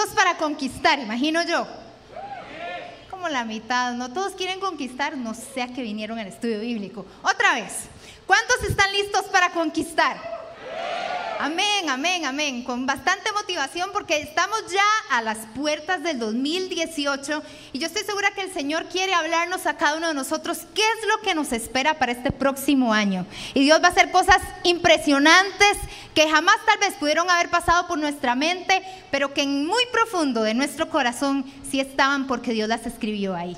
listos para conquistar, imagino yo. Como la mitad, no todos quieren conquistar, no sé a qué vinieron al estudio bíblico. Otra vez, ¿cuántos están listos para conquistar? Amén, amén, amén. Con bastante motivación porque estamos ya a las puertas del 2018 y yo estoy segura que el Señor quiere hablarnos a cada uno de nosotros qué es lo que nos espera para este próximo año. Y Dios va a hacer cosas impresionantes que jamás tal vez pudieron haber pasado por nuestra mente, pero que en muy profundo de nuestro corazón sí estaban porque Dios las escribió ahí.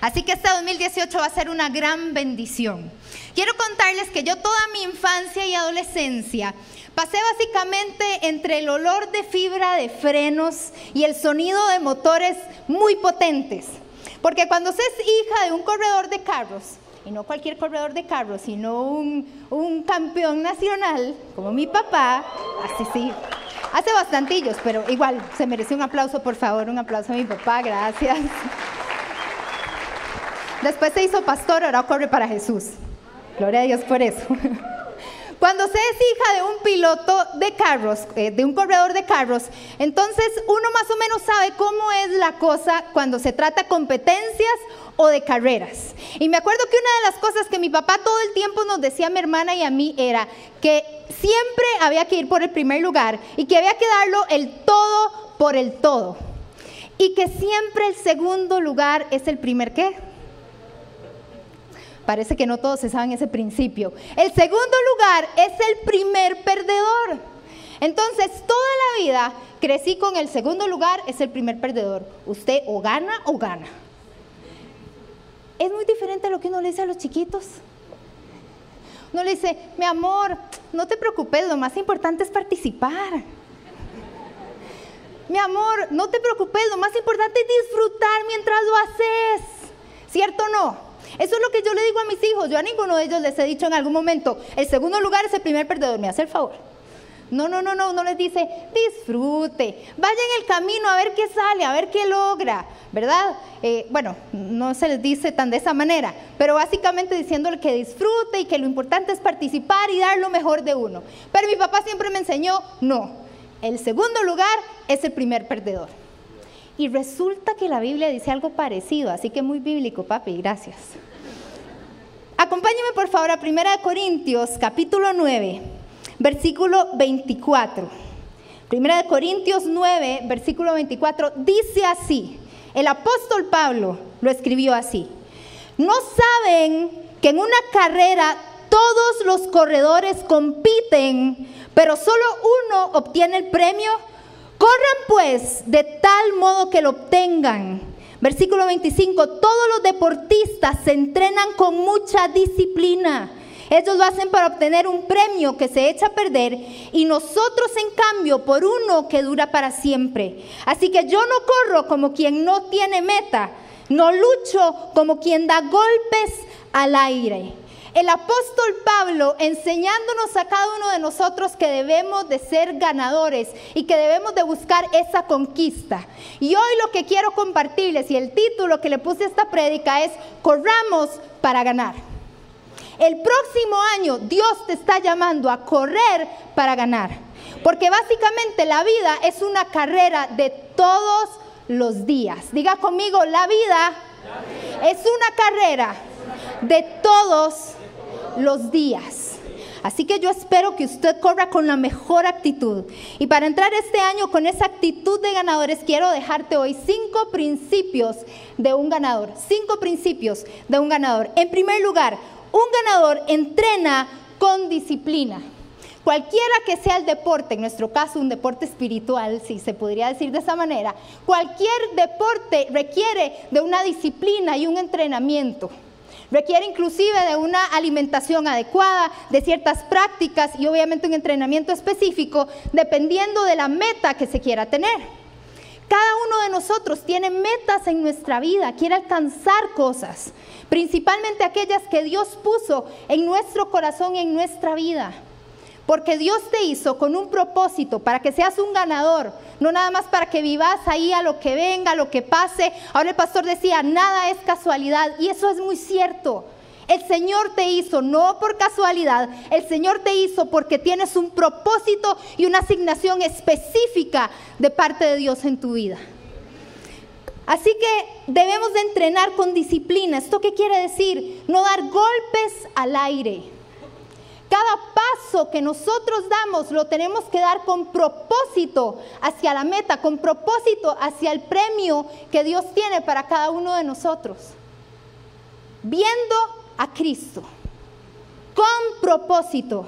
Así que este 2018 va a ser una gran bendición. Quiero contarles que yo toda mi infancia y adolescencia Pasé básicamente entre el olor de fibra de frenos y el sonido de motores muy potentes. Porque cuando se es hija de un corredor de carros, y no cualquier corredor de carros, sino un, un campeón nacional, como mi papá, así sí, hace bastantillos, pero igual se merece un aplauso, por favor, un aplauso a mi papá, gracias. Después se hizo pastor, ahora corre para Jesús. Gloria a Dios por eso. Cuando se es hija de un piloto de carros, eh, de un corredor de carros, entonces uno más o menos sabe cómo es la cosa cuando se trata competencias o de carreras. Y me acuerdo que una de las cosas que mi papá todo el tiempo nos decía a mi hermana y a mí era que siempre había que ir por el primer lugar y que había que darlo el todo por el todo. Y que siempre el segundo lugar es el primer qué? Parece que no todos se saben ese principio. El segundo lugar es el primer perdedor. Entonces, toda la vida crecí con el segundo lugar, es el primer perdedor. Usted o gana o gana. Es muy diferente a lo que uno le dice a los chiquitos. Uno le dice, mi amor, no te preocupes, lo más importante es participar. Mi amor, no te preocupes, lo más importante es disfrutar mientras lo haces. ¿Cierto o no? Eso es lo que yo le digo a mis hijos. Yo a ninguno de ellos les he dicho en algún momento, el segundo lugar es el primer perdedor, me hace el favor. No, no, no, no, no les dice, disfrute, vaya en el camino a ver qué sale, a ver qué logra, ¿verdad? Eh, bueno, no se les dice tan de esa manera, pero básicamente diciéndole que disfrute y que lo importante es participar y dar lo mejor de uno. Pero mi papá siempre me enseñó, no, el segundo lugar es el primer perdedor. Y resulta que la Biblia dice algo parecido, así que muy bíblico, papi, gracias. Acompáñeme por favor a 1 Corintios capítulo 9, versículo 24. 1 Corintios 9, versículo 24, dice así, el apóstol Pablo lo escribió así, no saben que en una carrera todos los corredores compiten, pero solo uno obtiene el premio. Corran pues de tal modo que lo obtengan. Versículo 25, todos los deportistas se entrenan con mucha disciplina. Ellos lo hacen para obtener un premio que se echa a perder y nosotros en cambio por uno que dura para siempre. Así que yo no corro como quien no tiene meta, no lucho como quien da golpes al aire. El apóstol Pablo enseñándonos a cada uno de nosotros que debemos de ser ganadores y que debemos de buscar esa conquista. Y hoy lo que quiero compartirles y el título que le puse a esta prédica es Corramos para ganar. El próximo año Dios te está llamando a correr para ganar. Porque básicamente la vida es una carrera de todos los días. Diga conmigo, la vida, es una carrera de todos los días. Así que yo espero que usted corra con la mejor actitud. Y para entrar este año con esa actitud de ganadores, quiero dejarte hoy cinco principios de un ganador. Cinco principios de un ganador. En primer lugar, un ganador entrena con disciplina. Cualquiera que sea el deporte, en nuestro caso un deporte espiritual, si se podría decir de esa manera, cualquier deporte requiere de una disciplina y un entrenamiento. Requiere inclusive de una alimentación adecuada, de ciertas prácticas y obviamente un entrenamiento específico dependiendo de la meta que se quiera tener. Cada uno de nosotros tiene metas en nuestra vida, quiere alcanzar cosas, principalmente aquellas que Dios puso en nuestro corazón y en nuestra vida. Porque Dios te hizo con un propósito, para que seas un ganador, no nada más para que vivas ahí a lo que venga, a lo que pase. Ahora el pastor decía, nada es casualidad, y eso es muy cierto. El Señor te hizo no por casualidad, el Señor te hizo porque tienes un propósito y una asignación específica de parte de Dios en tu vida. Así que debemos de entrenar con disciplina. ¿Esto qué quiere decir? No dar golpes al aire. Cada paso que nosotros damos lo tenemos que dar con propósito hacia la meta, con propósito hacia el premio que Dios tiene para cada uno de nosotros. Viendo a Cristo, con propósito,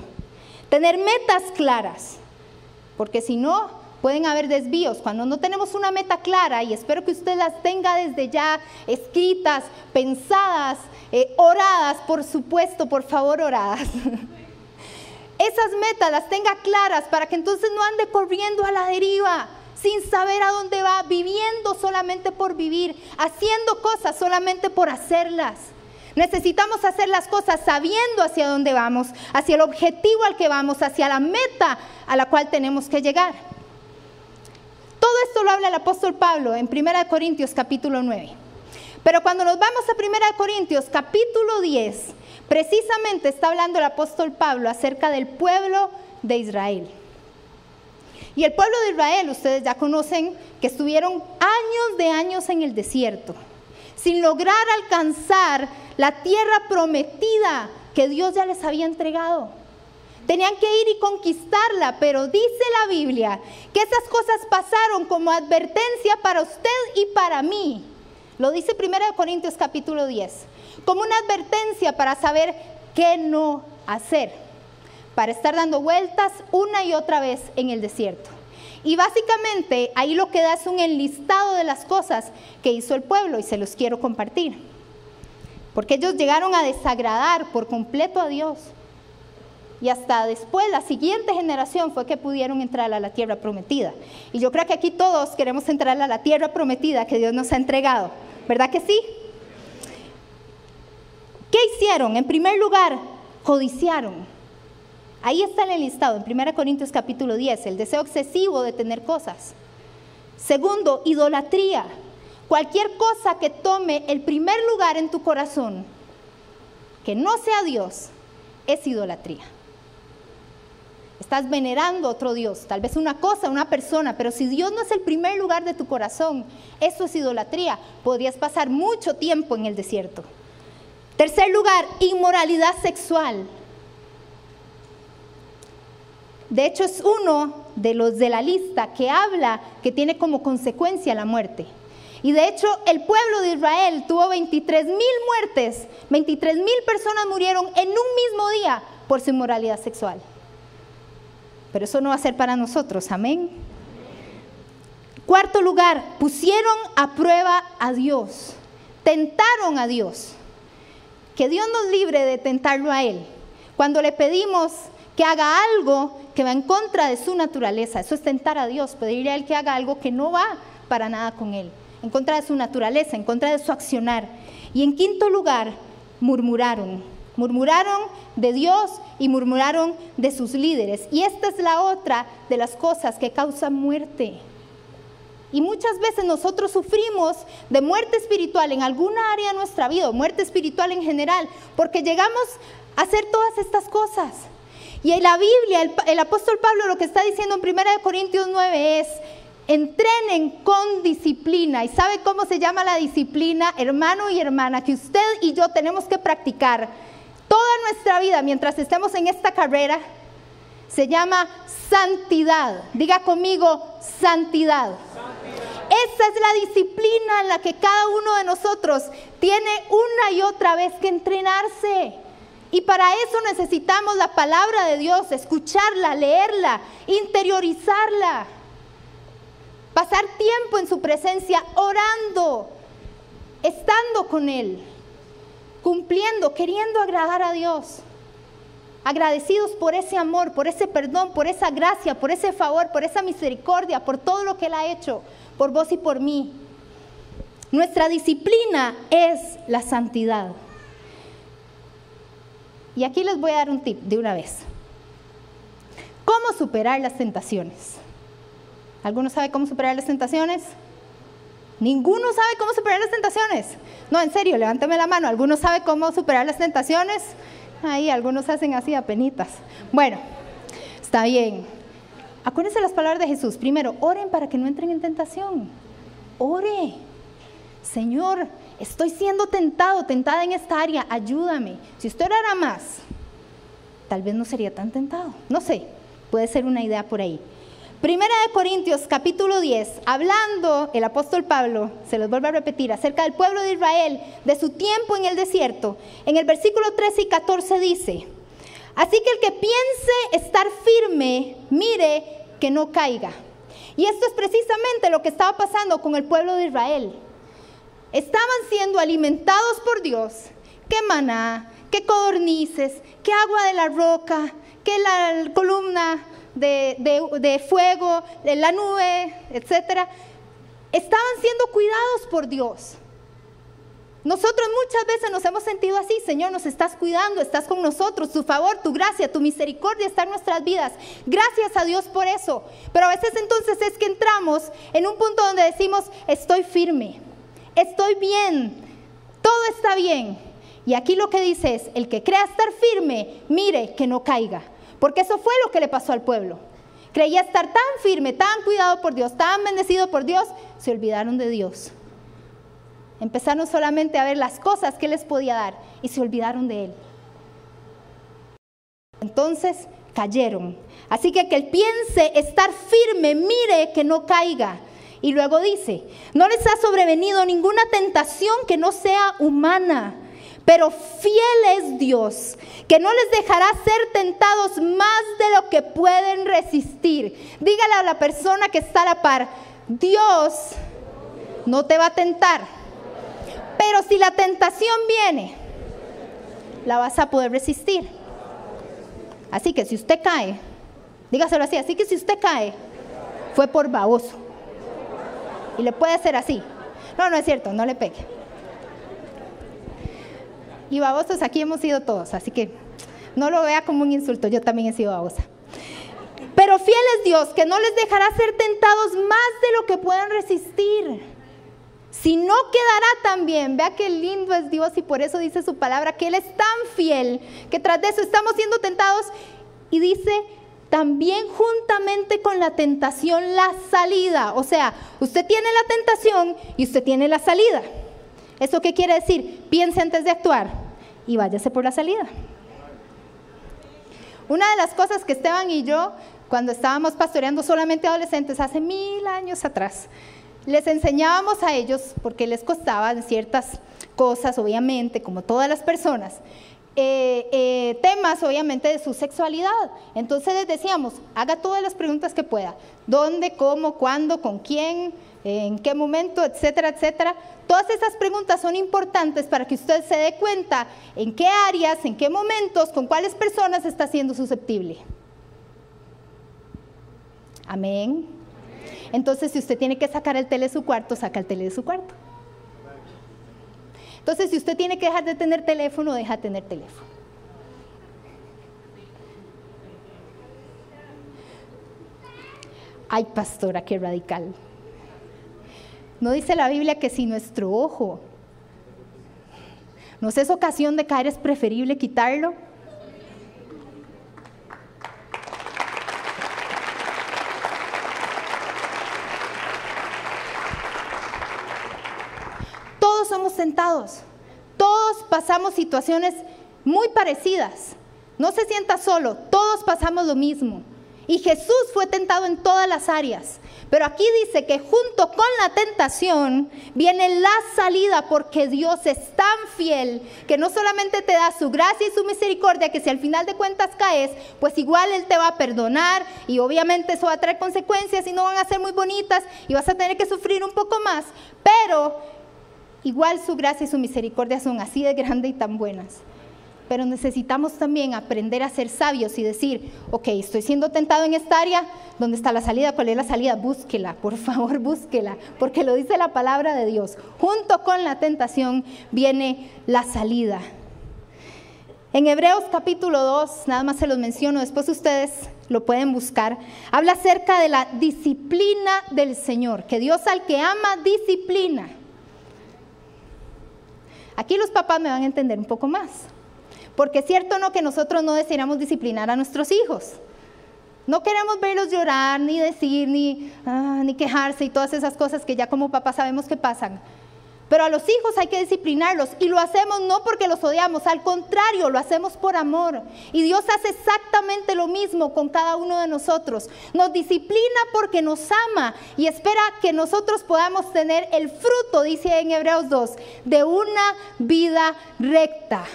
tener metas claras, porque si no, pueden haber desvíos. Cuando no tenemos una meta clara, y espero que usted las tenga desde ya escritas, pensadas, eh, oradas, por supuesto, por favor, oradas. Esas metas las tenga claras para que entonces no ande corriendo a la deriva sin saber a dónde va, viviendo solamente por vivir, haciendo cosas solamente por hacerlas. Necesitamos hacer las cosas sabiendo hacia dónde vamos, hacia el objetivo al que vamos, hacia la meta a la cual tenemos que llegar. Todo esto lo habla el apóstol Pablo en 1 Corintios capítulo 9. Pero cuando nos vamos a 1 Corintios capítulo 10, precisamente está hablando el apóstol Pablo acerca del pueblo de Israel. Y el pueblo de Israel, ustedes ya conocen que estuvieron años de años en el desierto, sin lograr alcanzar la tierra prometida que Dios ya les había entregado. Tenían que ir y conquistarla, pero dice la Biblia que esas cosas pasaron como advertencia para usted y para mí. Lo dice 1 Corintios capítulo 10, como una advertencia para saber qué no hacer, para estar dando vueltas una y otra vez en el desierto. Y básicamente ahí lo que da es un enlistado de las cosas que hizo el pueblo y se los quiero compartir. Porque ellos llegaron a desagradar por completo a Dios y hasta después la siguiente generación fue que pudieron entrar a la tierra prometida. Y yo creo que aquí todos queremos entrar a la tierra prometida que Dios nos ha entregado, ¿verdad que sí? ¿Qué hicieron? En primer lugar, codiciaron. Ahí está el listado, en 1 Corintios capítulo 10, el deseo excesivo de tener cosas. Segundo, idolatría. Cualquier cosa que tome el primer lugar en tu corazón, que no sea Dios, es idolatría. Estás venerando a otro Dios, tal vez una cosa, una persona, pero si Dios no es el primer lugar de tu corazón, eso es idolatría. Podrías pasar mucho tiempo en el desierto. Tercer lugar, inmoralidad sexual. De hecho, es uno de los de la lista que habla que tiene como consecuencia la muerte. Y de hecho, el pueblo de Israel tuvo 23 mil muertes, 23 mil personas murieron en un mismo día por su inmoralidad sexual. Pero eso no va a ser para nosotros, amén. Cuarto lugar, pusieron a prueba a Dios, tentaron a Dios. Que Dios nos libre de tentarlo a Él. Cuando le pedimos que haga algo que va en contra de su naturaleza, eso es tentar a Dios, pedirle a Él que haga algo que no va para nada con Él, en contra de su naturaleza, en contra de su accionar. Y en quinto lugar, murmuraron. Murmuraron de Dios y murmuraron de sus líderes. Y esta es la otra de las cosas que causan muerte. Y muchas veces nosotros sufrimos de muerte espiritual en alguna área de nuestra vida, muerte espiritual en general, porque llegamos a hacer todas estas cosas. Y en la Biblia, el, apóstol Pablo lo que está diciendo en 1 Corintios 9 es, entrenen con disciplina. ¿Y sabe cómo se llama la disciplina, hermano y hermana, que usted y yo tenemos que practicar? toda nuestra vida mientras estemos en esta carrera se llama santidad. Diga conmigo, santidad. Esa es la disciplina en la que cada uno de nosotros tiene una y otra vez que entrenarse. Y para eso necesitamos la palabra de Dios, escucharla, leerla, interiorizarla. Pasar tiempo en su presencia orando, estando con Él cumpliendo, queriendo agradar a Dios. Agradecidos por ese amor, por ese perdón, por esa gracia, por ese favor, por esa misericordia, por todo lo que Él ha hecho, por vos y por mí. Nuestra disciplina es la santidad. Y aquí les voy a dar un tip de una vez. ¿Cómo superar las tentaciones? ¿Alguno sabe cómo superar las tentaciones? ¿Ninguno sabe cómo superar las tentaciones? No, en serio, levántame la mano. ¿Alguno sabe cómo superar las tentaciones? Ahí, algunos hacen así a penitas. Bueno, está bien. Acuérdense las palabras de Jesús. Primero, oren para que no entren en tentación. Ore. Señor, estoy siendo tentado, tentada en esta área, ayúdame. Si usted orara más, tal vez no sería tan tentado. No sé, puede ser una idea por ahí. Primera de Corintios capítulo 10, hablando el apóstol Pablo, se los vuelvo a repetir, acerca del pueblo de Israel, de su tiempo en el desierto, en el versículo 13 y 14 dice, así que el que piense estar firme, mire que no caiga. Y esto es precisamente lo que estaba pasando con el pueblo de Israel. Estaban siendo alimentados por Dios, que maná, que codornices, que agua de la roca, que la columna de, fuego, de la nube, etc. Estaban siendo cuidados por Dios. Nosotros muchas veces nos hemos sentido así, Señor, nos estás cuidando, estás con nosotros, tu favor, tu gracia, tu misericordia está en nuestras vidas. Gracias a Dios por eso. Pero a veces entonces es que entramos en un punto donde decimos, estoy firme, estoy bien, todo está bien. Y aquí lo que dice es, el que crea estar firme, mire que no caiga. Porque eso fue lo que le pasó al pueblo. Creía estar tan firme, tan cuidado por Dios, tan bendecido por Dios, se olvidaron de Dios. Empezaron solamente a ver las cosas que les podía dar y se olvidaron de Él. Entonces cayeron. Así que que él piense estar firme, mire que no caiga. Y luego dice, no les ha sobrevenido ninguna tentación que no sea humana pero fiel es Dios, que no les dejará ser tentados más de lo que pueden resistir. Dígale a la persona que está a la par, Dios no te va a tentar. Pero si la tentación viene, la vas a poder resistir. Así que si usted cae, dígaselo así, así que si usted cae, fue por baboso. Y le puede hacer así. No, no es cierto, no le pegue. Y babosos aquí hemos sido todos, así que no lo vea como un insulto, yo también he sido babosa. Pero fiel es Dios, que no les dejará ser tentados más de lo que puedan resistir. Si no quedará también, vea qué lindo es Dios y por eso dice su palabra, que Él es tan fiel, que tras de eso estamos siendo tentados y dice, también juntamente con la tentación la salida. O sea, usted tiene la tentación y usted tiene la salida. ¿Eso qué quiere decir? Piense antes de actuar y váyase por la salida. Una de las cosas que Esteban y yo, cuando estábamos pastoreando solamente adolescentes hace mil años atrás, les enseñábamos a ellos, porque les costaban ciertas cosas, obviamente, como todas las personas, eh, eh, temas obviamente de su sexualidad. Entonces les decíamos, haga todas las preguntas que pueda. ¿Dónde, cómo, cuándo, con quién, en qué momento, etcétera, etcétera. Todas esas preguntas son importantes para que usted se dé cuenta en qué áreas, en qué momentos, con cuáles personas está siendo susceptible. Amén. Entonces, si usted tiene que sacar el tele de su cuarto, saca el tele de su cuarto. Entonces, si usted tiene que dejar de tener teléfono, deja de tener teléfono. Ay, pastora, qué radical. ¿No dice la Biblia que si nuestro ojo nos es ocasión de caer, es preferible quitarlo? Todos somos sentados, todos pasamos situaciones muy parecidas. No se sienta solo, todos pasamos lo mismo. Y Jesús fue tentado en todas las áreas. Pero aquí dice que junto con la tentación viene la salida porque Dios es tan fiel que no solamente te da su gracia y su misericordia, que si al final de cuentas caes, pues igual Él te va a perdonar y obviamente eso va a traer consecuencias y no van a ser muy bonitas y vas a tener que sufrir un poco más. Pero igual su gracia y su misericordia son así de grandes y tan buenas pero necesitamos también aprender a ser sabios y decir, ok, estoy siendo tentado en esta área, ¿dónde está la salida? ¿Cuál es la salida? Búsquela, por favor, búsquela, porque lo dice la palabra de Dios. Junto con la tentación viene la salida. En Hebreos capítulo 2, nada más se los menciono, después ustedes lo pueden buscar, habla acerca de la disciplina del Señor, que Dios al que ama disciplina. Aquí los papás me van a entender un poco más, porque es cierto no que nosotros no deseamos disciplinar a nuestros hijos. No queremos verlos llorar, ni decir, ni, ah, ni quejarse y todas esas cosas que ya como papás sabemos que pasan. Pero a los hijos hay que disciplinarlos y lo hacemos no porque los odiamos, al contrario, lo hacemos por amor. Y Dios hace exactamente lo mismo con cada uno de nosotros. Nos disciplina porque nos ama y espera que nosotros podamos tener el fruto, dice en Hebreos 2, de una vida recta.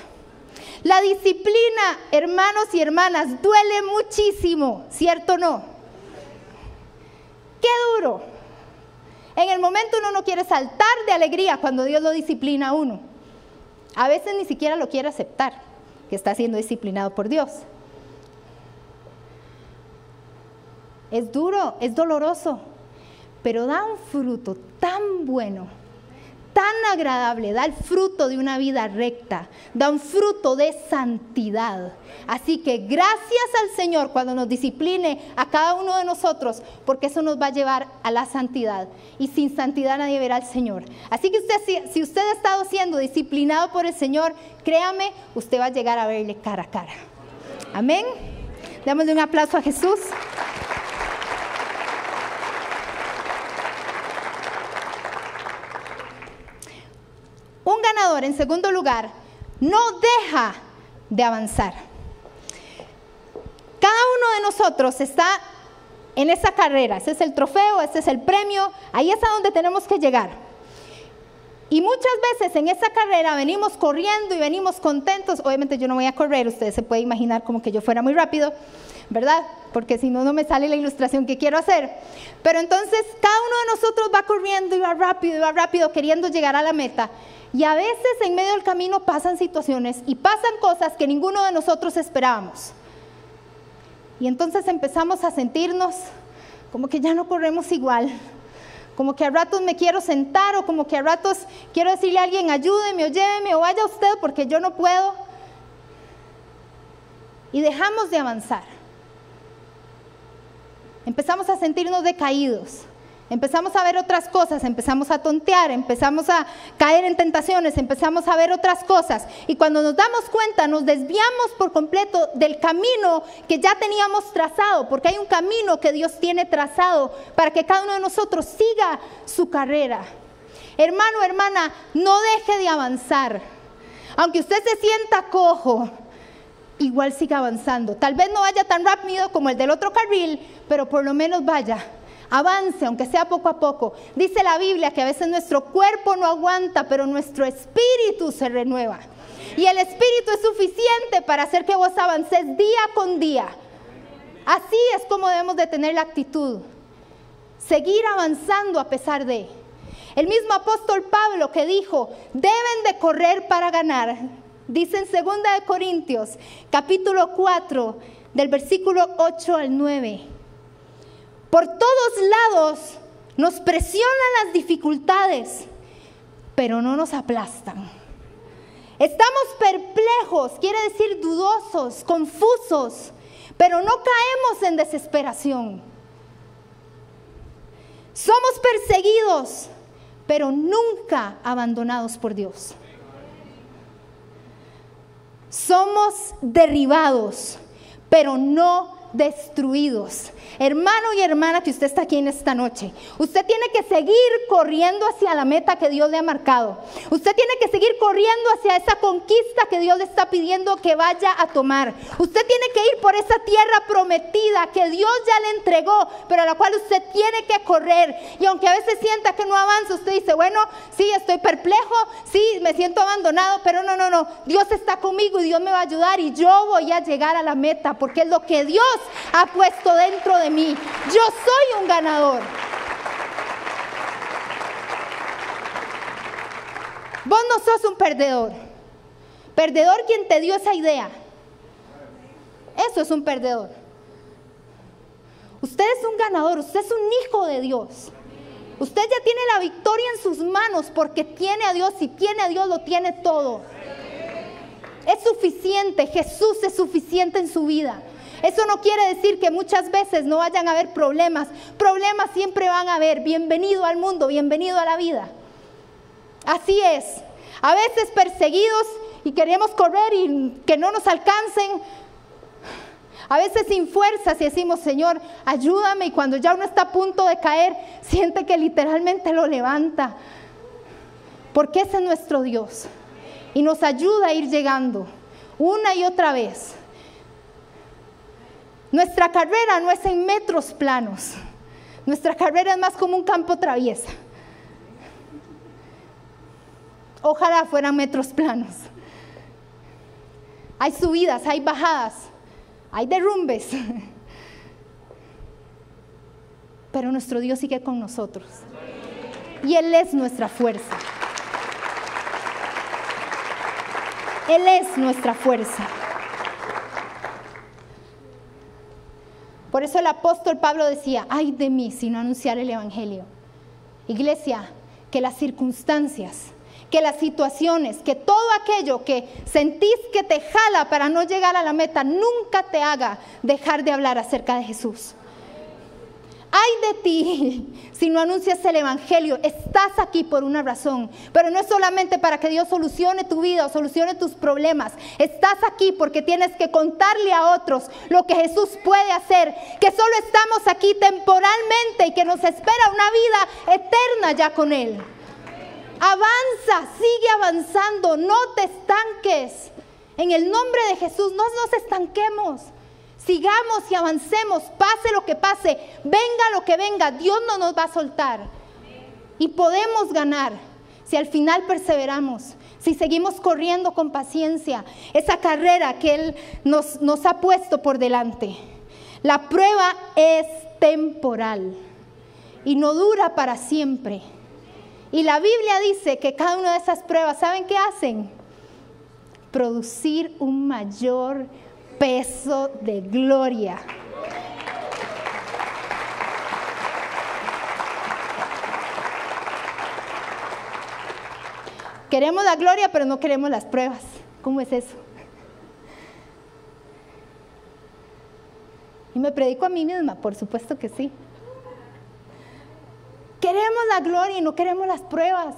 La disciplina, hermanos y hermanas, duele muchísimo, ¿cierto o no? Qué duro. En el momento uno no quiere saltar de alegría cuando Dios lo disciplina a uno. A veces ni siquiera lo quiere aceptar, que está siendo disciplinado por Dios. Es duro, es doloroso, pero da un fruto tan bueno tan agradable, da el fruto de una vida recta, da un fruto de santidad. Así que gracias al Señor cuando nos discipline a cada uno de nosotros, porque eso nos va a llevar a la santidad. Y sin santidad nadie verá al Señor. Así que usted, si usted ha estado siendo disciplinado por el Señor, créame, usted va a llegar a verle cara a cara. Amén. Démosle un aplauso a Jesús. Ganador, en segundo lugar, no deja de avanzar. Cada uno de nosotros está en esa carrera, ese es el trofeo, ese es el premio, ahí es a donde tenemos que llegar. Y muchas veces en esa carrera venimos corriendo y venimos contentos. Obviamente yo no voy a correr, ustedes se pueden imaginar como que yo fuera muy rápido, ¿verdad? Porque si no, no me sale la ilustración que quiero hacer. Pero entonces cada uno de nosotros va corriendo y va rápido y va rápido queriendo llegar a la meta. Y a veces en medio del camino pasan situaciones y pasan cosas que ninguno de nosotros esperábamos. Y entonces empezamos a sentirnos como que ya no corremos igual, como que a ratos me quiero sentar o como que a ratos quiero decirle a alguien ayúdeme o lléveme o vaya usted porque yo no puedo. Y dejamos de avanzar. Empezamos a sentirnos decaídos. Empezamos a ver otras cosas, empezamos a tontear, empezamos a caer en tentaciones, empezamos a ver otras cosas. Y cuando nos damos cuenta, nos desviamos por completo del camino que ya teníamos trazado, porque hay un camino que Dios tiene trazado para que cada uno de nosotros siga su carrera. Hermano, hermana, no deje de avanzar. Aunque usted se sienta cojo, igual siga avanzando. Tal vez no vaya tan rápido como el del otro carril, pero por lo menos vaya Avance, aunque sea poco a poco. Dice la Biblia que a veces nuestro cuerpo no aguanta, pero nuestro espíritu se renueva. Y el espíritu es suficiente para hacer que vos avances día con día. Así es como debemos de tener la actitud. Seguir avanzando a pesar de. El mismo apóstol Pablo que dijo, deben de correr para ganar. Dice en 2 de Corintios, capítulo 4, del versículo 8 al 9. Por todos lados nos presionan las dificultades, pero no nos aplastan. Estamos perplejos, quiere decir dudosos, confusos, pero no caemos en desesperación. Somos perseguidos, pero nunca abandonados por Dios. Somos derribados, pero no destruidos. Hermano y hermana que usted está aquí en esta noche, usted tiene que seguir corriendo hacia la meta que Dios le ha marcado. Usted tiene que seguir corriendo hacia esa conquista que Dios le está pidiendo que vaya a tomar. Usted tiene que ir por esa tierra prometida que Dios ya le entregó, pero a la cual usted tiene que correr. Y aunque a veces sienta que no avanza, usted dice, bueno, sí, estoy perplejo, sí, me siento abandonado, pero no, no, no, Dios está conmigo y Dios me va a ayudar y yo voy a llegar a la meta porque es lo que Dios ha puesto dentro de mí. Yo soy un ganador. Vos no sos un perdedor. Perdedor quien te dio esa idea. Eso es un perdedor. Usted es un ganador, usted es un hijo de Dios. Usted ya tiene la victoria en sus manos porque tiene a Dios y tiene a Dios lo tiene todo. es suficiente, Jesús es suficiente en su vida. Eso no quiere decir que muchas veces no vayan a haber problemas. Problemas siempre van a haber. Bienvenido al mundo, bienvenido a la vida. Así es. A veces perseguidos y queremos correr y que no nos alcancen. A veces sin fuerzas y decimos, Señor, ayúdame. Y cuando ya uno está a punto de caer, siente que literalmente lo levanta. Porque ese es nuestro Dios. Y nos ayuda a ir llegando una y otra vez. Nuestra carrera no es en metros planos. Nuestra carrera es más como un campo traviesa. Ojalá fueran metros planos. Hay subidas, hay bajadas, hay derrumbes. Pero nuestro Dios sigue con nosotros. Y Él es nuestra fuerza. Él es nuestra fuerza. Por eso el apóstol Pablo decía, ay de mí si no anunciar el Evangelio. Iglesia, que las circunstancias, que las situaciones, que todo aquello que sentís que te jala para no llegar a la meta, nunca te haga dejar de hablar acerca de Jesús. Ay de ti si no anuncias el Evangelio. Estás aquí por una razón. Pero no es solamente para que Dios solucione tu vida o solucione tus problemas. Estás aquí porque tienes que contarle a otros lo que Jesús puede hacer. Que solo estamos aquí temporalmente y que nos espera una vida eterna ya con Él. Avanza, sigue avanzando, no te estanques. En el nombre de Jesús, no nos estanquemos. Sigamos y avancemos, pase lo que pase, venga lo que venga, Dios no nos va a soltar. Y podemos ganar si al final perseveramos, si seguimos corriendo con paciencia esa carrera que Él nos, ha puesto por delante. La prueba es temporal y no dura para siempre. Y la Biblia dice que cada una de esas pruebas, ¿saben qué hacen? Producir un mayor peso de gloria. Queremos la gloria, pero no queremos las pruebas. ¿Cómo es eso? Y me predico a mí misma, por supuesto que sí. Queremos la gloria y no queremos las pruebas.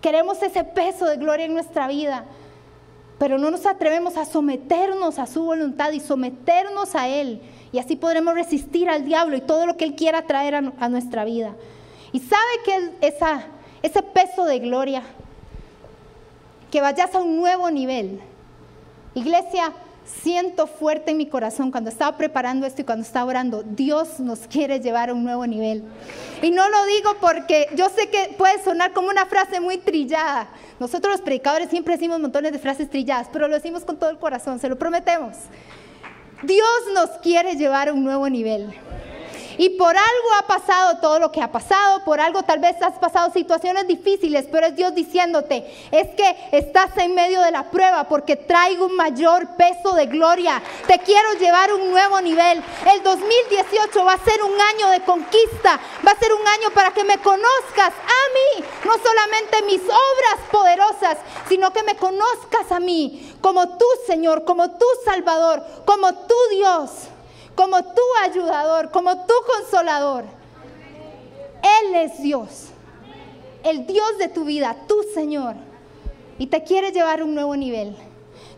Queremos ese peso de gloria en nuestra vida pero no nos atrevemos a someternos a su voluntad y someternos a Él. Y así podremos resistir al diablo y todo lo que Él quiera traer a, nuestra vida. Y sabe que ese peso de gloria, que vayas a un nuevo nivel. Iglesia, siento fuerte en mi corazón cuando estaba preparando esto y cuando estaba orando, Dios nos quiere llevar a un nuevo nivel. Y no lo digo porque yo sé que puede sonar como una frase muy trillada. Nosotros los predicadores siempre decimos montones de frases trilladas, pero lo decimos con todo el corazón, se lo prometemos. Dios nos quiere llevar a un nuevo nivel. Y por algo ha pasado todo lo que ha pasado, por algo tal vez has pasado situaciones difíciles, pero es Dios diciéndote, es que estás en medio de la prueba porque traigo un mayor peso de gloria. Te quiero llevar a un nuevo nivel. El 2018 va a ser un año de conquista, va a ser un año para que me conozcas a mí, no solamente mis obras poderosas, sino que me conozcas a mí como tu Señor, como tu Salvador, como tu Dios como tu ayudador, como tu consolador. Él es Dios, el Dios de tu vida, tu Señor, y te quiere llevar a un nuevo nivel.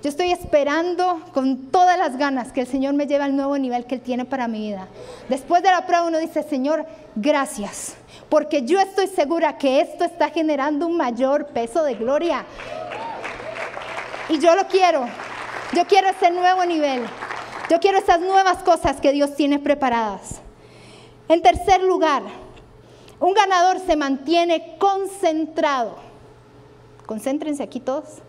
Yo estoy esperando con todas las ganas que el Señor me lleve al nuevo nivel que Él tiene para mi vida. Después de la prueba uno dice, Señor, gracias, porque yo estoy segura que esto está generando un mayor peso de gloria. Y yo lo quiero, yo quiero ese nuevo nivel. Yo quiero esas nuevas cosas que Dios tiene preparadas. En tercer lugar, un ganador se mantiene concentrado. Concéntrense aquí todos.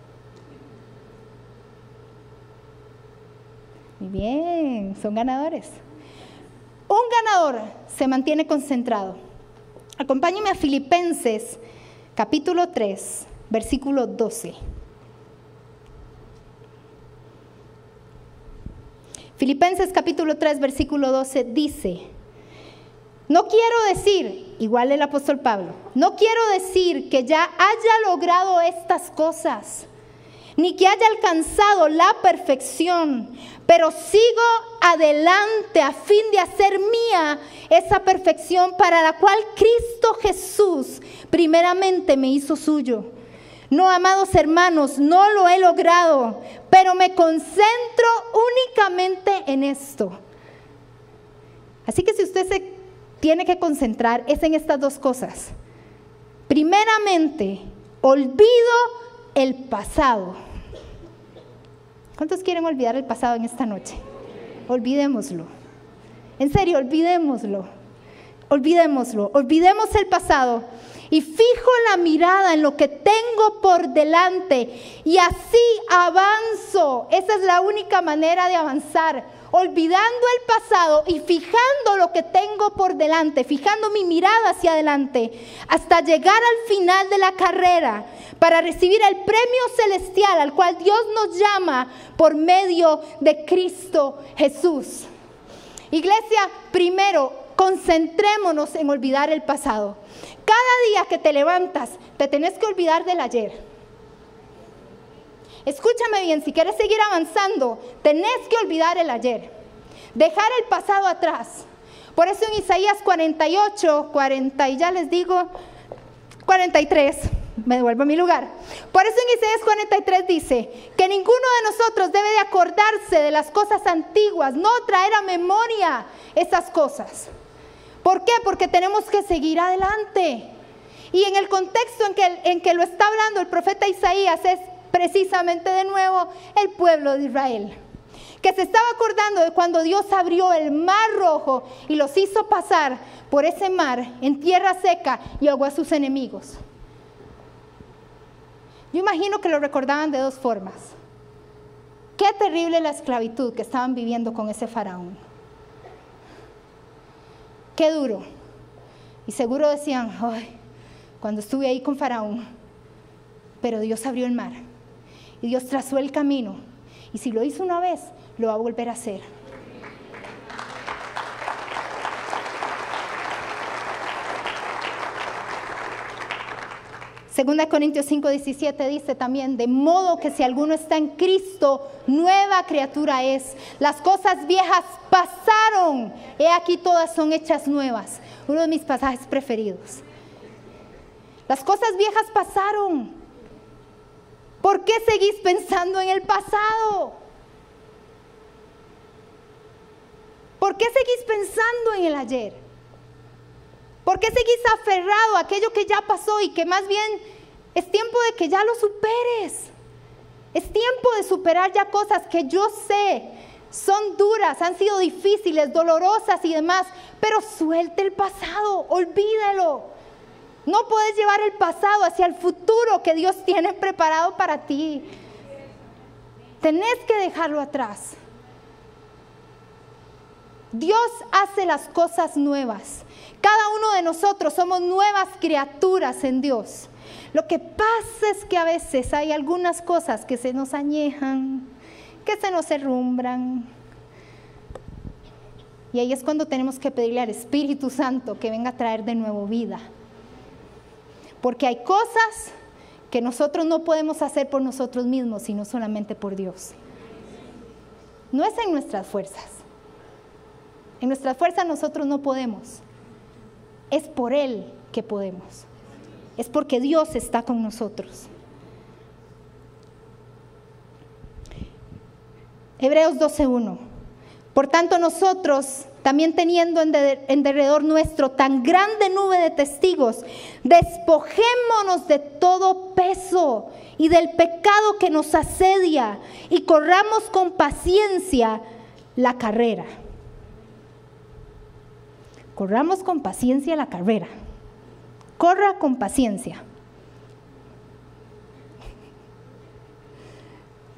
Muy bien, son ganadores. Un ganador se mantiene concentrado. Acompáñenme a Filipenses capítulo 3, versículo 12. Filipenses capítulo 3, versículo 12 dice, no quiero decir, igual el apóstol Pablo, no quiero decir que ya haya logrado estas cosas, ni que haya alcanzado la perfección, pero sigo adelante a fin de hacer mía esa perfección para la cual Cristo Jesús primeramente me hizo suyo. No, amados hermanos, no lo he logrado, pero me concentro únicamente en esto. Así que si usted se tiene que concentrar, es en estas dos cosas. Primeramente, olvido el pasado. ¿Cuántos quieren olvidar el pasado en esta noche? Olvidémoslo. En serio, olvidémoslo. Olvidémoslo. Olvidemos el pasado y fijo la mirada en lo que tengo por delante y así avanzo. Esa es la única manera de avanzar olvidando el pasado y fijando lo que tengo por delante, fijando mi mirada hacia adelante, hasta llegar al final de la carrera para recibir el premio celestial al cual Dios nos llama por medio de Cristo Jesús. Iglesia, primero, concentrémonos en olvidar el pasado. Cada día que te levantas, te tenés que olvidar del ayer. Escúchame bien, si quieres seguir avanzando, tenés que olvidar el ayer, dejar el pasado atrás. Por eso en Isaías 48, 40, y ya les digo, 43, me devuelvo a mi lugar. Por eso en Isaías 43 dice que ninguno de nosotros debe de acordarse de las cosas antiguas, no traer a memoria esas cosas. ¿Por qué? Porque tenemos que seguir adelante. Y en el contexto en que, en que lo está hablando el profeta Isaías es precisamente de nuevo el pueblo de Israel, que se estaba acordando de cuando Dios abrió el mar rojo y los hizo pasar por ese mar en tierra seca y ahogó a sus enemigos. Yo imagino que lo recordaban de dos formas. Qué terrible la esclavitud que estaban viviendo con ese faraón. Qué duro. Y seguro decían, ay, cuando estuve ahí con faraón, pero Dios abrió el mar y Dios trazó el camino. Y si lo hizo una vez, lo va a volver a hacer. Segunda Corintios 5, 17 dice también, de modo que si alguno está en Cristo, nueva criatura es. Las cosas viejas pasaron, he aquí todas son hechas nuevas. Uno de mis pasajes preferidos. Las cosas viejas pasaron. ¿Por qué seguís pensando en el pasado? ¿Por qué seguís pensando en el ayer? ¿Por qué seguís aferrado a aquello que ya pasó y que más bien es tiempo de que ya lo superes? Es tiempo de superar ya cosas que yo sé son duras, han sido difíciles, dolorosas y demás, pero suelte el pasado, olvídalo. No puedes llevar el pasado hacia el futuro que Dios tiene preparado para ti. Tenés que dejarlo atrás. Dios hace las cosas nuevas. Cada uno de nosotros somos nuevas criaturas en Dios. Lo que pasa es que a veces hay algunas cosas que se nos añejan, que se nos herrumbran. Y ahí es cuando tenemos que pedirle al Espíritu Santo que venga a traer de nuevo vida. Porque hay cosas que nosotros no podemos hacer por nosotros mismos, sino solamente por Dios. No es en nuestras fuerzas. En nuestras fuerzas nosotros no podemos. Es por Él que podemos. Es porque Dios está con nosotros. Hebreos 12.1. Por tanto nosotros también teniendo en derredor nuestro tan grande nube de testigos, despojémonos de todo peso y del pecado que nos asedia y corramos con paciencia la carrera. Corramos con paciencia la carrera. Corra con paciencia.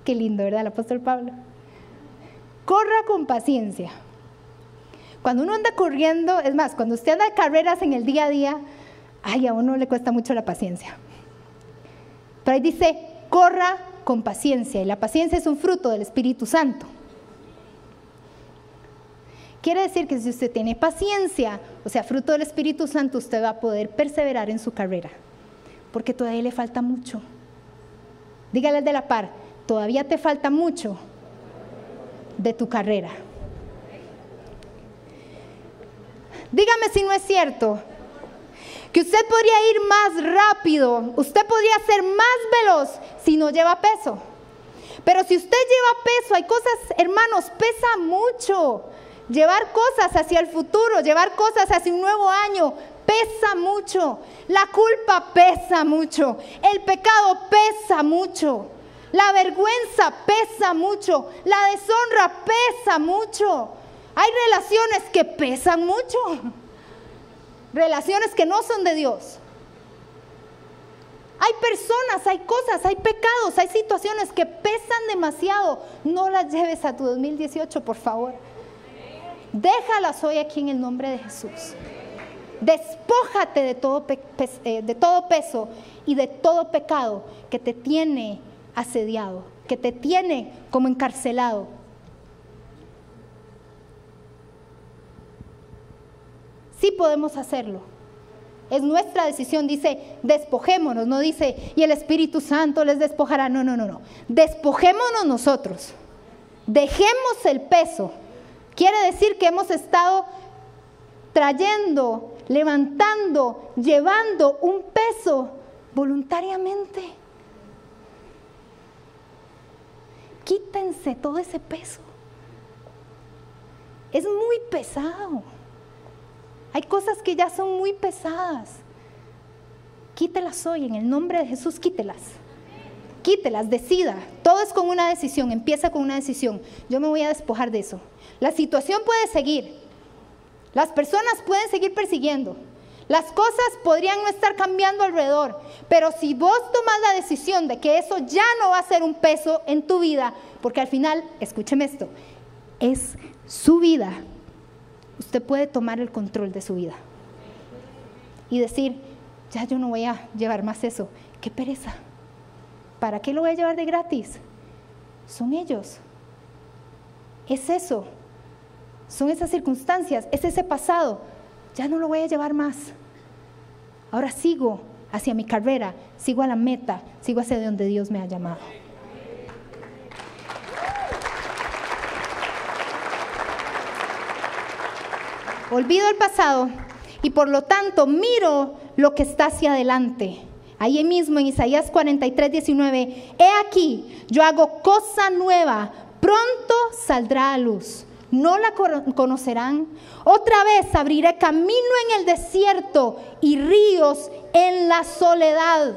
Qué lindo, ¿verdad, el apóstol Pablo? Corra con paciencia. Cuando uno anda corriendo, es más, cuando usted anda carreras en el día a día, ay, a uno le cuesta mucho la paciencia. Pero ahí dice, corra con paciencia, y la paciencia es un fruto del Espíritu Santo. Quiere decir que si usted tiene paciencia, o sea, fruto del Espíritu Santo, usted va a poder perseverar en su carrera, porque todavía le falta mucho. Dígale de la par, todavía te falta mucho de tu carrera. Dígame si no es cierto que usted podría ir más rápido, usted podría ser más veloz si no lleva peso. Pero si usted lleva peso, hay cosas, hermanos, pesa mucho. Llevar cosas hacia el futuro, llevar cosas hacia un nuevo año, pesa mucho. La culpa pesa mucho. El pecado pesa mucho. La vergüenza pesa mucho. La deshonra pesa mucho. Hay relaciones que pesan mucho. Relaciones que no son de Dios. Hay personas, hay cosas, hay pecados, hay situaciones que pesan demasiado. No las lleves a tu 2018, por favor. Déjalas hoy aquí en el nombre de Jesús. Despójate de todo, eh, de todo peso y de todo pecado que te tiene asediado, que te tiene como encarcelado. Sí podemos hacerlo. Es nuestra decisión, dice, despojémonos, no dice, y el Espíritu Santo les despojará. No, no, no, no. Despojémonos nosotros. Dejemos el peso. Quiere decir que hemos estado trayendo levantando, llevando un peso voluntariamente. Quítense todo ese peso. Es muy pesado. Hay cosas que ya son muy pesadas. Quítelas hoy, en el nombre de Jesús, quítelas. Quítelas, decida. Todo es con una decisión, empieza con una decisión. Yo me voy a despojar de eso. La situación puede seguir, las personas pueden seguir persiguiendo. Las cosas podrían no estar cambiando alrededor, pero si vos tomas la decisión de que eso ya no va a ser un peso en tu vida, porque al final, escúcheme esto, es su vida, usted puede tomar el control de su vida y decir, ya yo no voy a llevar más eso, qué pereza, ¿para qué lo voy a llevar de gratis? Son ellos, es eso, son esas circunstancias, es ese pasado. Ya no lo voy a llevar más. Ahora sigo hacia mi carrera, sigo a la meta, sigo hacia donde Dios me ha llamado. Olvido el pasado y por lo tanto miro lo que está hacia adelante. Ahí mismo en Isaías 43, 19, he aquí, yo hago cosa nueva, pronto saldrá a luz no la conocerán. Otra vez abriré camino en el desierto y ríos en la soledad.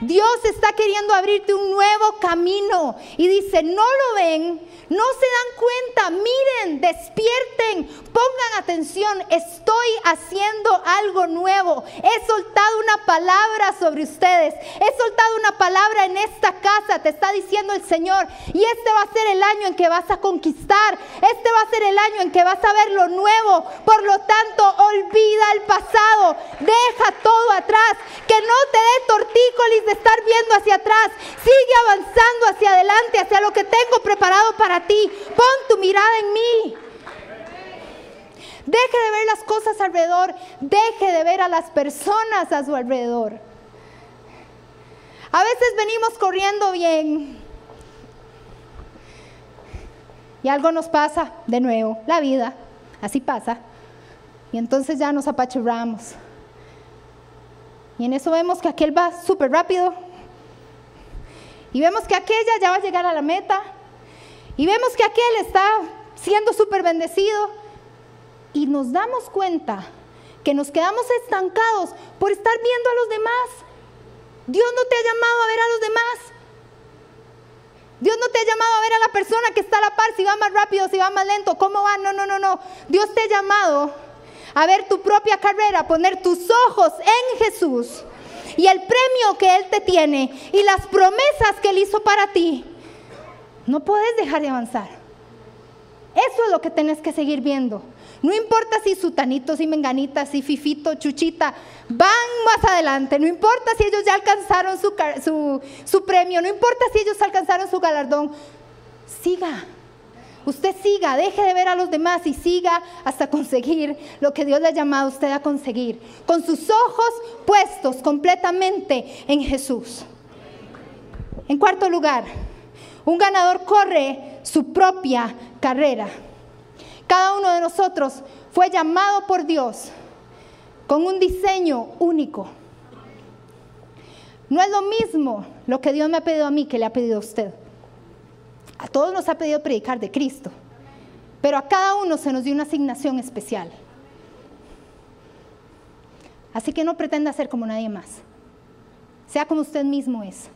Dios está queriendo abrirte un nuevo camino y dice, no lo ven, no se dan cuenta, miren, despierten, pongan atención, estoy haciendo algo nuevo. He soltado una palabra sobre ustedes, he soltado una palabra en esta casa, te está diciendo el Señor, y este va a ser el año en que vas a conquistar, este va a ser el año en que vas a ver lo nuevo. Por lo tanto, olvida el pasado, deja todo atrás, que no te dé tortícolis de estar viendo hacia atrás, sigue avanzando hacia adelante, hacia lo que tengo preparado para ti. Pon tu mirada en mí. Deje de ver las cosas alrededor. Deje de ver a las personas a su alrededor. A veces venimos corriendo bien. Y algo nos pasa de nuevo, la vida, así pasa. Y entonces ya nos apachurramos. Y en eso vemos que aquel va súper rápido. Y vemos que aquella ya va a llegar a la meta. Y vemos que aquel está siendo súper bendecido y nos damos cuenta que nos quedamos estancados por estar viendo a los demás. Dios no te ha llamado a ver a los demás. Dios no te ha llamado a ver a la persona que está a la par, si va más rápido, si va más lento, cómo va. No, no, no, no. Dios te ha llamado a ver tu propia carrera, poner tus ojos en Jesús y el premio que Él te tiene y las promesas que Él hizo para ti. No puedes dejar de avanzar. Eso es lo que tenés que seguir viendo. No importa si sutanito, si menganita, si fifito, chuchita, van más adelante. No importa si ellos ya alcanzaron su, su premio, no importa si ellos alcanzaron su galardón. Siga. Usted siga, deje de ver a los demás y siga hasta conseguir lo que Dios le ha llamado a usted a conseguir. Con sus ojos puestos completamente en Jesús. En cuarto lugar, Un ganador corre su propia carrera. Cada uno de nosotros fue llamado por Dios con un diseño único. No es lo mismo lo que Dios me ha pedido a mí que le ha pedido a usted. A todos nos ha pedido predicar de Cristo, pero a cada uno se nos dio una asignación especial. Así que no pretenda ser como nadie más. Sea como usted mismo es.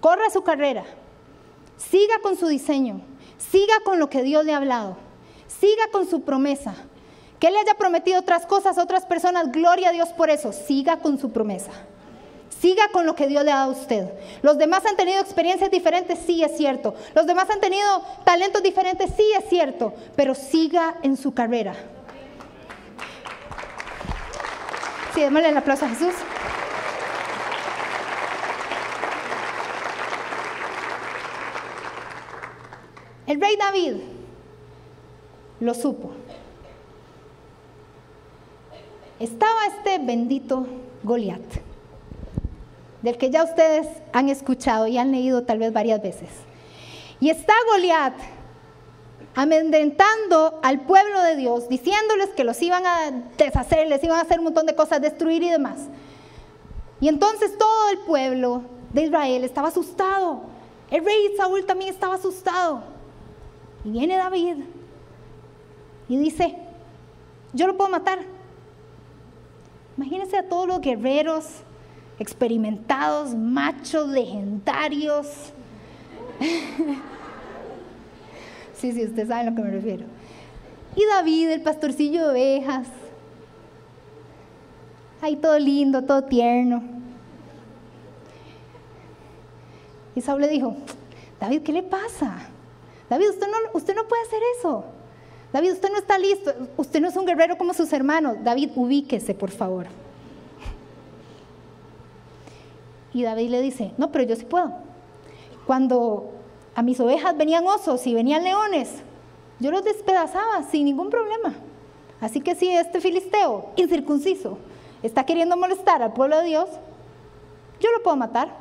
Corra su carrera. Siga con su diseño. Siga con lo que Dios le ha hablado. Siga con su promesa. Que le haya prometido otras cosas a otras personas, gloria a Dios por eso. Siga con su promesa. Siga con lo que Dios le ha dado a usted. Los demás han tenido experiencias diferentes, sí es cierto. Los demás han tenido talentos diferentes, sí es cierto. Pero siga en su carrera. Sí, démosle el aplauso a Jesús. El rey David lo supo. Estaba este bendito Goliat, del que ya ustedes han escuchado y han leído tal vez varias veces. Y está Goliat amedrentando al pueblo de Dios, diciéndoles que los iban a deshacer, les iban a hacer un montón de cosas, destruir y demás. Y entonces todo el pueblo de Israel estaba asustado. El rey Saúl también estaba asustado. Y viene David y dice, yo lo puedo matar. Imagínense a todos los guerreros experimentados, machos, legendarios. sí, sí, ustedes saben a lo que me refiero. Y David, el pastorcillo de ovejas. Ahí todo lindo, todo tierno. Y Saúl le dijo, David, ¿qué le pasa? David, usted no, usted no puede hacer eso. David, usted no está listo. Usted no es un guerrero como sus hermanos. David, ubíquese, por favor. Y David le dice, no, pero yo sí puedo. Cuando a mis ovejas venían osos y venían leones, yo los despedazaba sin ningún problema. Así que si este filisteo incircunciso está queriendo molestar al pueblo de Dios, yo lo puedo matar.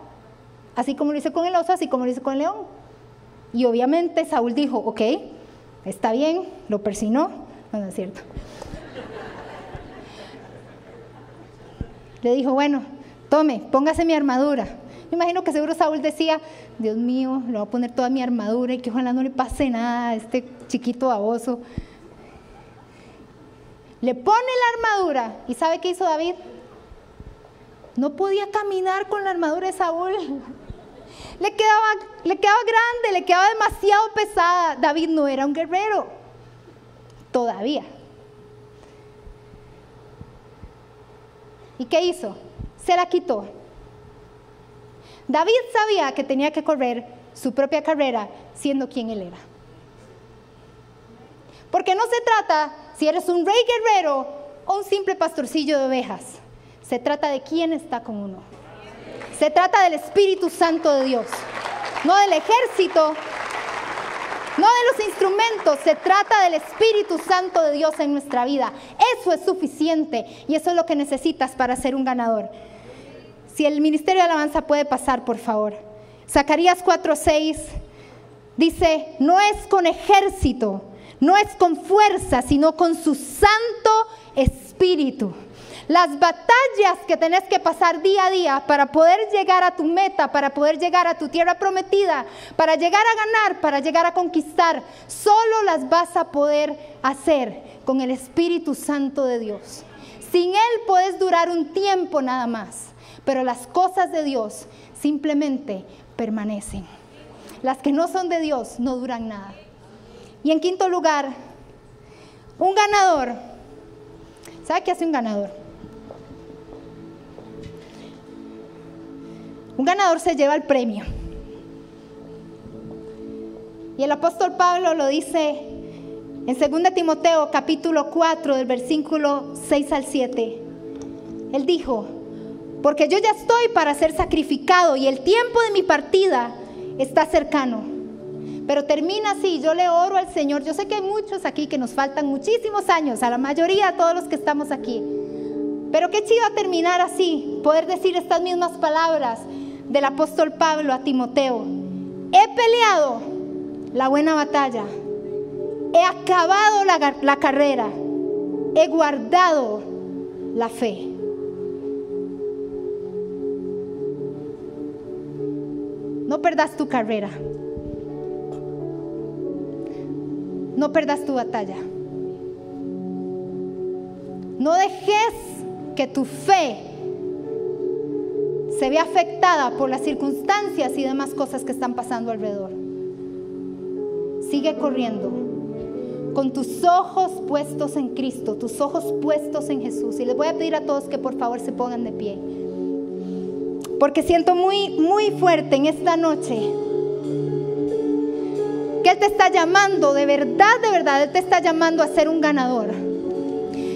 Así como lo hice con el oso, así como lo hice con el león. Y obviamente Saúl dijo, ok, está bien, lo persinó, no, es cierto. Le dijo, bueno, tome, póngase mi armadura. Me imagino que seguro Saúl decía, Dios mío, le voy a poner toda mi armadura y que ojalá no le pase nada a este chiquito baboso. Le pone la armadura y ¿sabe qué hizo David? No podía caminar con la armadura de Saúl le quedaba, le quedaba grande, le quedaba demasiado pesada. David no era un guerrero, todavía. ¿Y qué hizo? Se la quitó. David sabía que tenía que correr su propia carrera siendo quien él era. Porque no se trata si eres un rey guerrero o un simple pastorcillo de ovejas. Se trata de quién está con uno. Se trata del Espíritu Santo de Dios, no del ejército, no de los instrumentos, se trata del Espíritu Santo de Dios en nuestra vida. Eso es suficiente y eso es lo que necesitas para ser un ganador. Si el ministerio de alabanza puede pasar, por favor. Zacarías 4:6 dice, no es con ejército, no es con fuerza, sino con su Santo Espíritu. Las batallas que tenés que pasar día a día para poder llegar a tu meta, para poder llegar a tu tierra prometida, para llegar a ganar, para llegar a conquistar, solo las vas a poder hacer con el Espíritu Santo de Dios. Sin Él puedes durar un tiempo nada más, pero las cosas de Dios simplemente permanecen. Las que no son de Dios no duran nada. Y en quinto lugar, un ganador. ¿Sabe qué hace un ganador? Un ganador se lleva el premio. Y el apóstol Pablo lo dice en 2 Timoteo capítulo 4 del versículo 6 al 7. Él dijo, porque yo ya estoy para ser sacrificado y el tiempo de mi partida está cercano. Pero termina así, yo le oro al Señor. Yo sé que hay muchos aquí que nos faltan muchísimos años, a la mayoría de todos los que estamos aquí. Pero qué chido terminar así, poder decir estas mismas palabras del apóstol Pablo a Timoteo. he peleado la buena batalla, he acabado la, la carrera, he guardado la fe. No perdas tu carrera. No perdas tu batalla. No dejes que tu fe se vea afectada por las circunstancias y demás cosas que están pasando alrededor. Sigue corriendo con tus ojos puestos en Cristo, tus ojos puestos en Jesús. Y les voy a pedir a todos que por favor se pongan de pie. Porque siento muy, muy fuerte en esta noche que Él te está llamando, de verdad, de verdad, Él te está llamando a ser un ganador.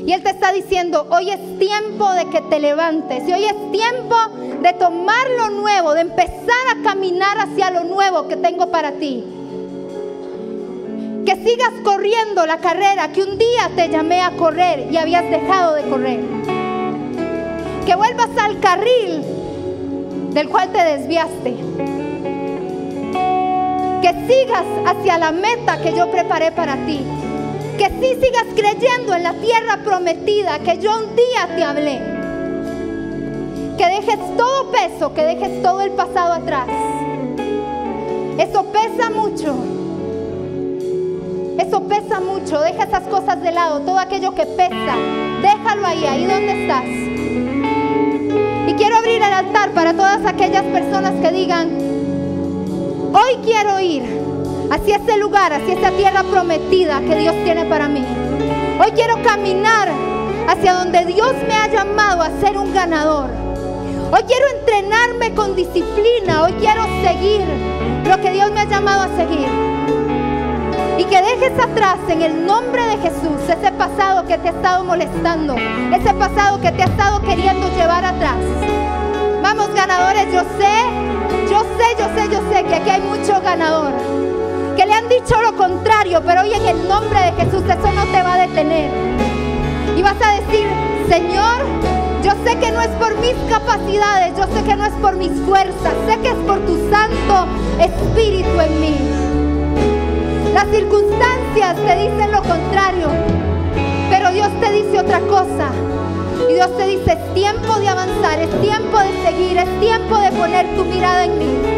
Y Él te está diciendo, hoy es tiempo de que te levantes. Y hoy es tiempo de tomar lo nuevo, de empezar a caminar hacia lo nuevo que tengo para ti. Que sigas corriendo la carrera que un día te llamé a correr y habías dejado de correr. Que vuelvas al carril del cual te desviaste. Que sigas hacia la meta que yo preparé para ti. Que sí sigas creyendo en la tierra prometida que yo un día te hablé. Que dejes todo peso, que dejes todo el pasado atrás. Eso pesa mucho. Eso pesa mucho. Deja esas cosas de lado. Todo aquello que pesa. Déjalo ahí, ahí donde estás. Y quiero abrir el altar para todas aquellas personas que digan, hoy quiero ir hacia ese lugar, hacia esa tierra prometida que Dios tiene para mí. Hoy quiero caminar hacia donde Dios me ha llamado a ser un ganador. Hoy quiero entrenarme con disciplina. Hoy quiero seguir lo que Dios me ha llamado a seguir. Y que dejes atrás en el nombre de Jesús ese pasado que te ha estado molestando, ese pasado que te ha estado queriendo llevar atrás. Vamos ganadores, yo sé, yo sé, yo sé, yo sé que aquí hay mucho ganador. Que le han dicho lo contrario, pero hoy en el nombre de Jesús eso no te va a detener. Y vas a decir, Señor, yo sé que no es por mis capacidades, yo sé que no es por mis fuerzas, sé que es por tu Santo Espíritu en mí. Las circunstancias te dicen lo contrario, pero Dios te dice otra cosa. Y Dios te dice, es tiempo de avanzar, es tiempo de seguir, es tiempo de poner tu mirada en mí.